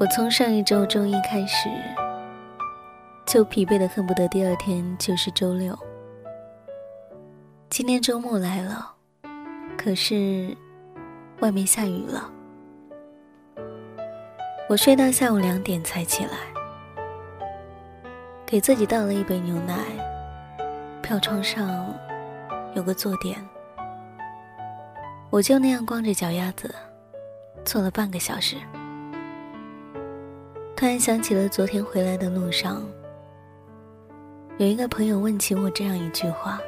我从上一周周一开始，就疲惫的恨不得第二天就是周六。今天周末来了，可是外面下雨了。我睡到下午两点才起来，给自己倒了一杯牛奶，飘窗上有个坐垫，我就那样光着脚丫子坐了半个小时。突然想起了昨天回来的路上，有一个朋友问起我这样一句话。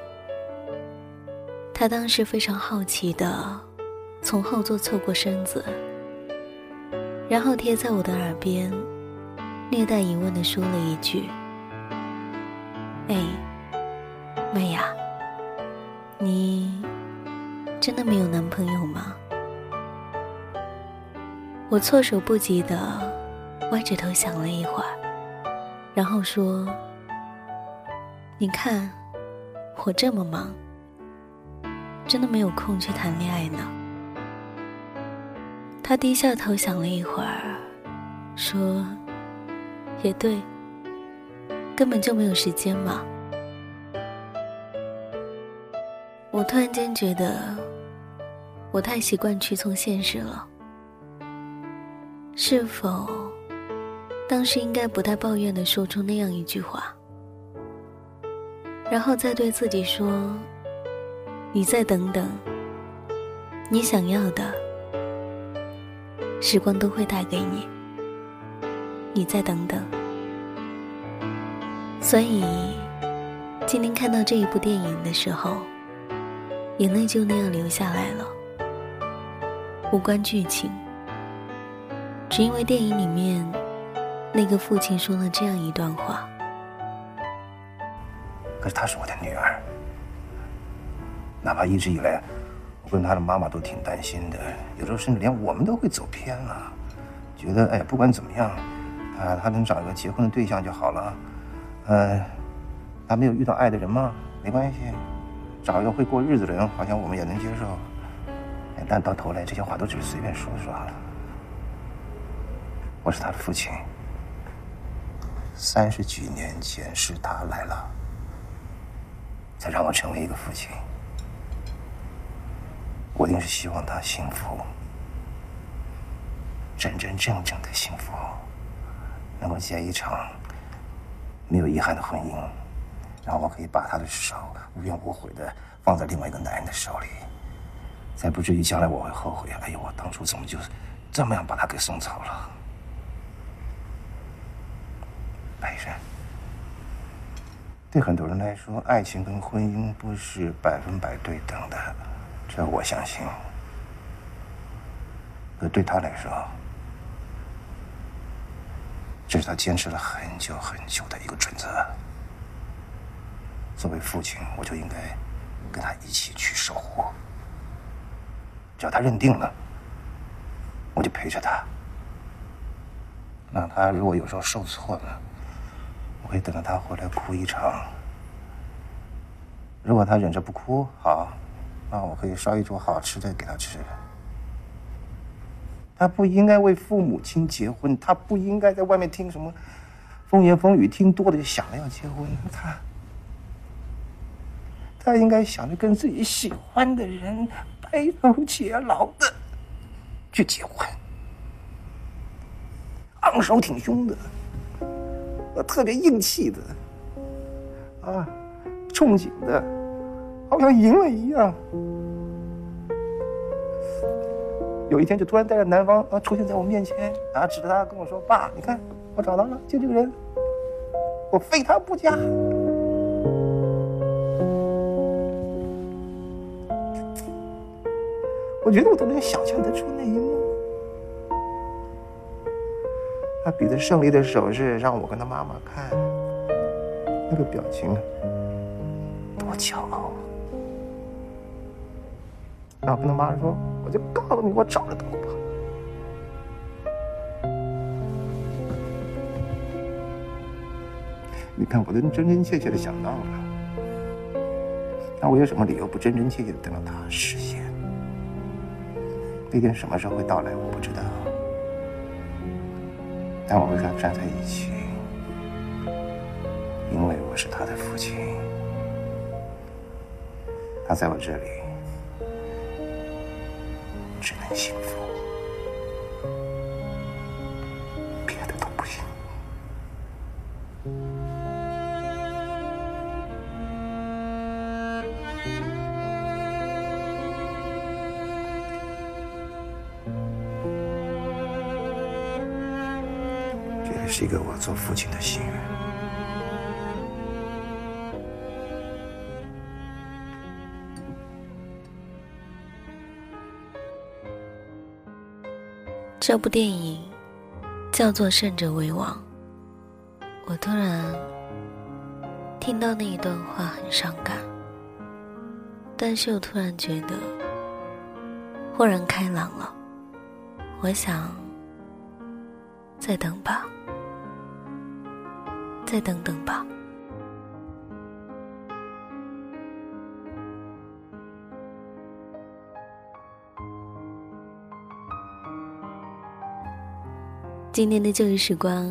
他当时非常好奇的从后座凑过身子，然后贴在我的耳边，略带疑问的说了一句：“哎，妹呀，你真的没有男朋友吗？”我措手不及的。歪着头想了一会儿，然后说：“你看，我这么忙，真的没有空去谈恋爱呢。”他低下头想了一会儿，说：“也对，根本就没有时间嘛。”我突然间觉得，我太习惯屈从现实了，是否？当时应该不太抱怨的说出那样一句话，然后再对自己说：“你再等等，你想要的，时光都会带给你。你再等等。”所以，今天看到这一部电影的时候，眼泪就那样流下来了。无关剧情，只因为电影里面。那个父亲说了这样一段话。可是她是我的女儿，哪怕一直以来，我跟她的妈妈都挺担心的，有时候甚至连我们都会走偏了，觉得哎，不管怎么样，啊，她能找一个结婚的对象就好了，嗯，她没有遇到爱的人吗？没关系，找一个会过日子的人，好像我们也能接受。但到头来，这些话都只是随便说说。我是她的父亲。三十几年前是他来了，才让我成为一个父亲。我一定是希望他幸福，真真正正的幸福，能够结一场没有遗憾的婚姻，然后我可以把他的手无怨无悔的放在另外一个男人的手里，才不至于将来我会后悔。哎呦，我当初怎么就这么样把他给送走了？白山，对很多人来说，爱情跟婚姻不是百分百对等的，这我相信。可对他来说，这是他坚持了很久很久的一个准则。作为父亲，我就应该跟他一起去守护。只要他认定了，我就陪着他。那他如果有时候受挫了，会等着他回来哭一场。如果他忍着不哭，好，那我可以烧一桌好吃的给他吃。他不应该为父母亲结婚，他不应该在外面听什么风言风语，听多了就想着要结婚。他，他应该想着跟自己喜欢的人白头偕老的去结婚，昂首挺胸的。特别硬气的，啊，憧憬的，好像赢了一样。有一天就突然带着男方啊出现在我面前，啊，指着他跟我说：“爸，你看我找到了，就这个人，我非他不嫁。”我觉得我都能想象得出那一幕。他比着胜利的手势，让我跟他妈妈看，那个表情多骄傲啊。然后跟他妈说：“我就告诉你，我找得到吧。”你看，我都真真切切的想到了。那我有什么理由不真真切切的等到他实现？那天什么时候会到来，我不知道。但我会跟他站在一起，因为我是他的父亲，他在我这里只能幸福，一个我做父亲的心愿。这部电影叫做《胜者为王》。我突然听到那一段话很伤感，但是又突然觉得豁然开朗了。我想再等吧，再等等吧。今天的旧日时光，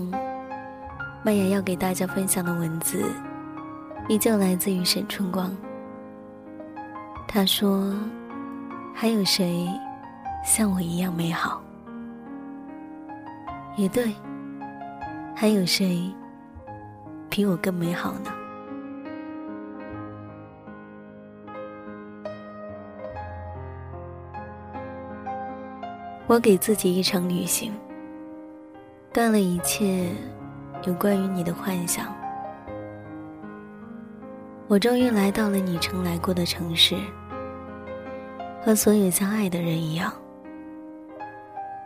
麦雅要给大家分享的文字，依旧来自于沈春光。他说：“还有谁像我一样美好？”也对，还有谁比我更美好呢？我给自己一场旅行。断了一切有关于你的幻想，我终于来到了你曾来过的城市。和所有相爱的人一样，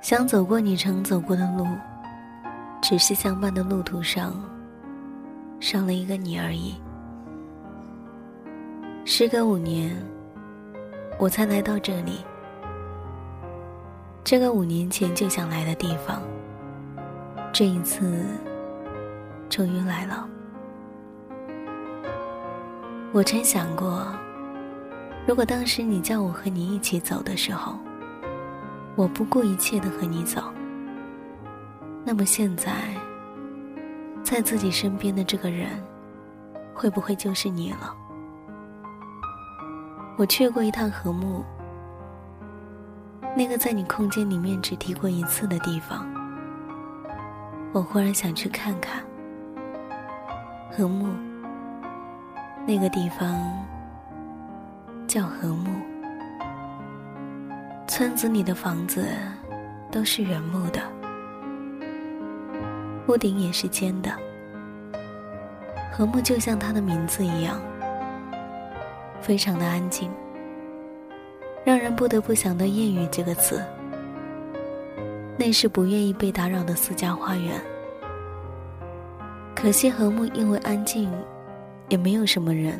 想走过你曾走过的路，只是相伴的路途上少了一个你而已。时隔五年，我才来到这里，这个五年前就想来的地方。这一次，终于来了。我曾想过，如果当时你叫我和你一起走的时候，我不顾一切的和你走，那么现在，在自己身边的这个人，会不会就是你了？我去过一趟和睦，那个在你空间里面只提过一次的地方。我忽然想去看看和睦，那个地方叫和睦。村子里的房子都是原木的，屋顶也是尖的。和睦就像它的名字一样，非常的安静，让人不得不想到“谚语”这个词。那是不愿意被打扰的私家花园。可惜和睦因为安静，也没有什么人。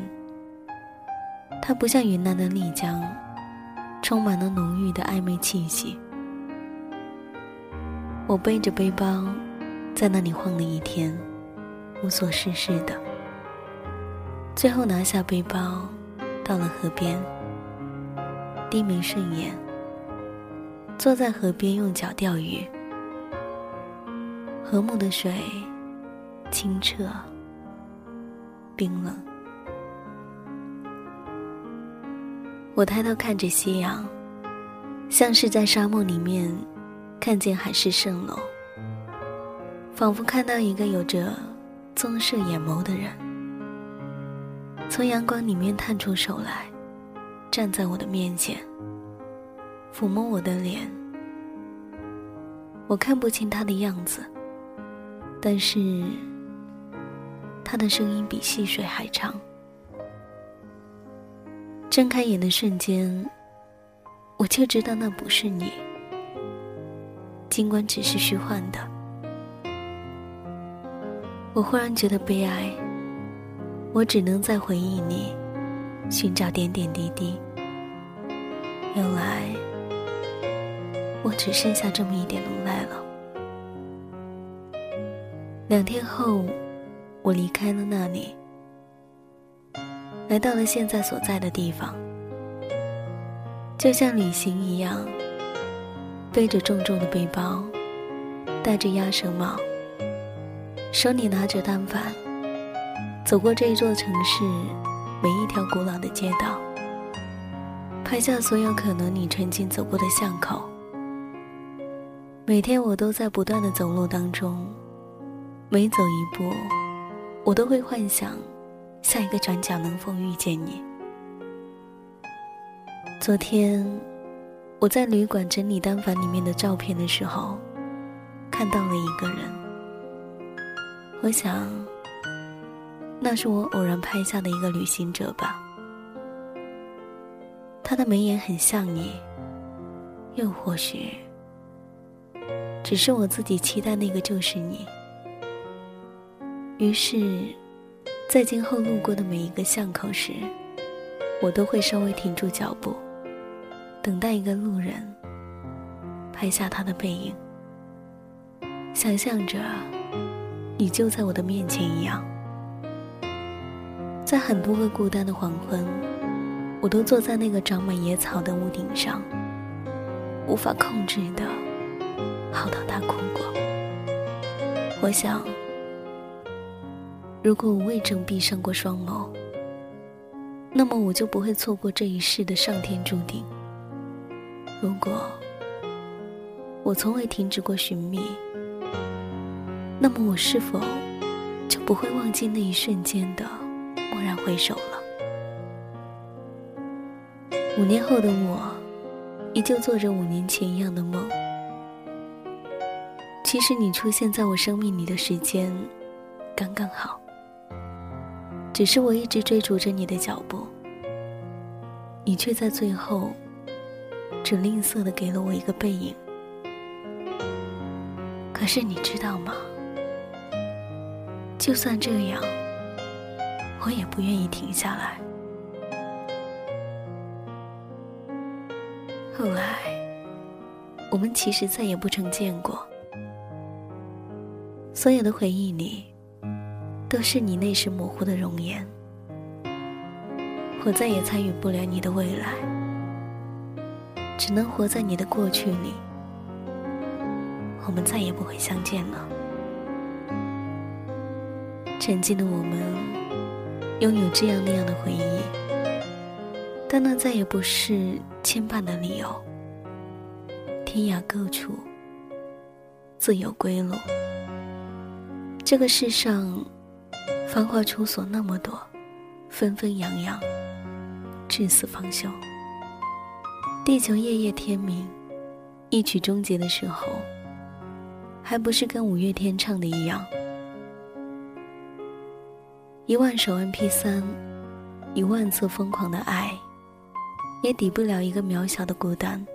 它不像云南的丽江，充满了浓郁的暧昧气息。我背着背包，在那里晃了一天，无所事事的。最后拿下背包，到了河边，低眉顺眼。坐在河边用脚钓鱼，和睦的水清澈、冰冷。我抬头看着夕阳，像是在沙漠里面看见海市蜃楼，仿佛看到一个有着棕色眼眸的人，从阳光里面探出手来，站在我的面前。抚摸我的脸，我看不清他的样子，但是他的声音比细水还长。睁开眼的瞬间，我就知道那不是你，尽管只是虚幻的。我忽然觉得悲哀，我只能在回忆里寻找点点滴滴。原来。我只剩下这么一点能耐了。两天后，我离开了那里，来到了现在所在的地方，就像旅行一样，背着重重的背包，戴着鸭舌帽，手里拿着单反，走过这一座城市每一条古老的街道，拍下所有可能你曾经走过的巷口。每天我都在不断的走路当中，每走一步，我都会幻想下一个转角能否遇见你。昨天我在旅馆整理单反里面的照片的时候，看到了一个人。我想，那是我偶然拍下的一个旅行者吧。他的眉眼很像你，又或许。只是我自己期待那个就是你。于是，在今后路过的每一个巷口时，我都会稍微停住脚步，等待一个路人拍下他的背影，想象着你就在我的面前一样。在很多个孤单的黄昏，我都坐在那个长满野草的屋顶上，无法控制的。嚎啕大哭过。我想，如果我未曾闭上过双眸，那么我就不会错过这一世的上天注定。如果我从未停止过寻觅，那么我是否就不会忘记那一瞬间的蓦然回首了？五年后的我，依旧做着五年前一样的梦。其实你出现在我生命里的时间，刚刚好。只是我一直追逐着你的脚步，你却在最后，只吝啬的给了我一个背影。可是你知道吗？就算这样，我也不愿意停下来。后来，我们其实再也不曾见过。所有的回忆里，都是你那时模糊的容颜。我再也参与不了你的未来，只能活在你的过去里。我们再也不会相见了。曾经的我们，拥有这样那样的回忆，但那再也不是牵绊的理由。天涯各处，自有归路。这个世上，繁华处所那么多，纷纷扬扬，至死方休。地球夜夜天明，一曲终结的时候，还不是跟五月天唱的一样？一万首 MP 三，一万次疯狂的爱，也抵不了一个渺小的孤单。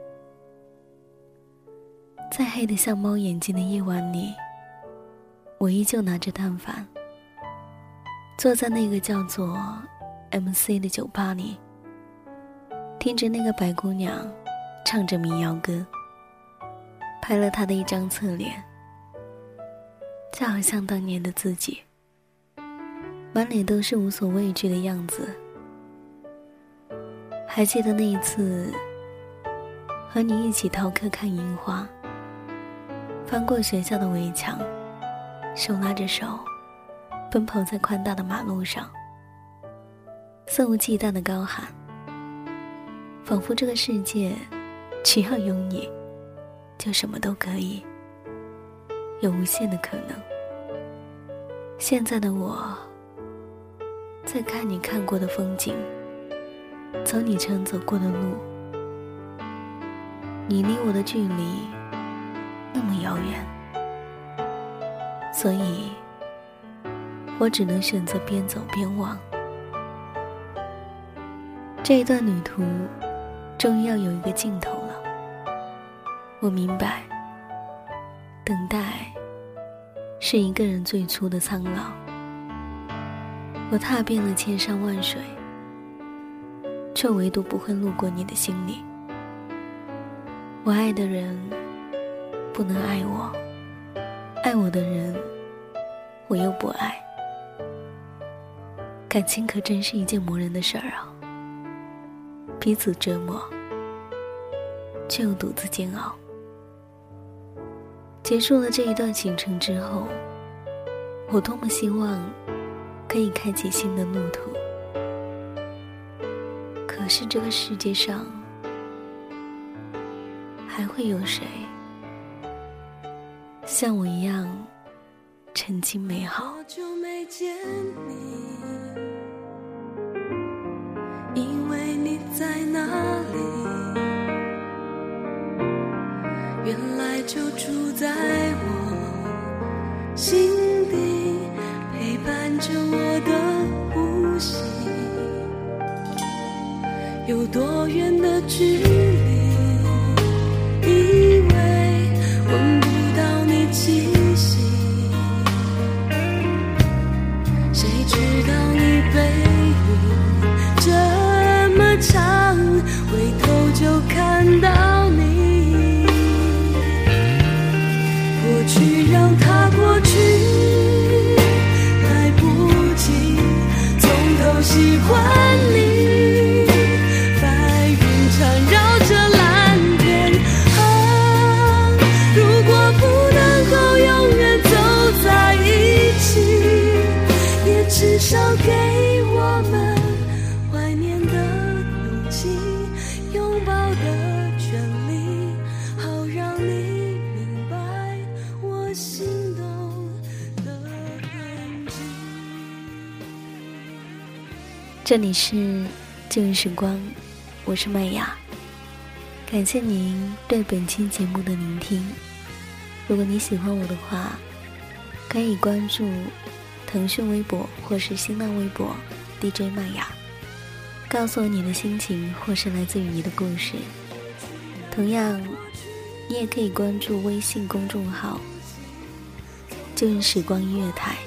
在黑的像猫眼睛的夜晚里。我依旧拿着单反，坐在那个叫做 “MC” 的酒吧里，听着那个白姑娘唱着民谣歌，拍了她的一张侧脸，就好像当年的自己，满脸都是无所畏惧的样子。还记得那一次，和你一起逃课看樱花，翻过学校的围墙。手拉着手，奔跑在宽大的马路上，肆无忌惮的高喊，仿佛这个世界只要有你，就什么都可以，有无限的可能。现在的我，在看你看过的风景，走你曾走过的路，你离我的距离那么遥远。所以，我只能选择边走边忘。这一段旅途，终于要有一个尽头了。我明白，等待是一个人最初的苍老。我踏遍了千山万水，却唯独不会路过你的心里。我爱的人，不能爱我。爱我的人，我又不爱。感情可真是一件磨人的事儿啊！彼此折磨，却又独自煎熬。结束了这一段行程之后，我多么希望可以开启新的路途，可是这个世界上还会有谁像我一样曾经美好？因为你在哪里？原来就住在我心有多远的距离？这里是旧日时光，我是麦雅，感谢您对本期节目的聆听。如果你喜欢我的话，可以关注腾讯微博或是新浪微博 DJ 麦雅，告诉我你的心情或是来自于你的故事。同样，你也可以关注微信公众号“旧日时光音乐台”，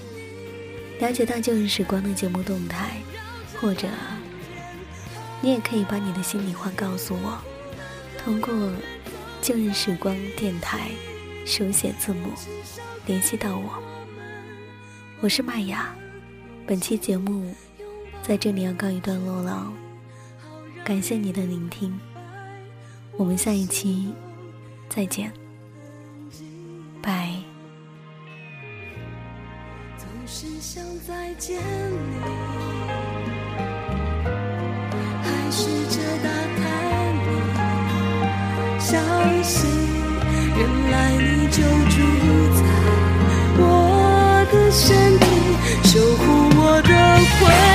了解到旧日时光的节目动态。或者，你也可以把你的心里话告诉我，通过“旧日时光”电台手写字母联系到我。我是麦雅，本期节目在这里要告一段落了，感谢你的聆听，我们下一期再见，拜。总是想再见你，相信原来你就住在我的身体守护我的回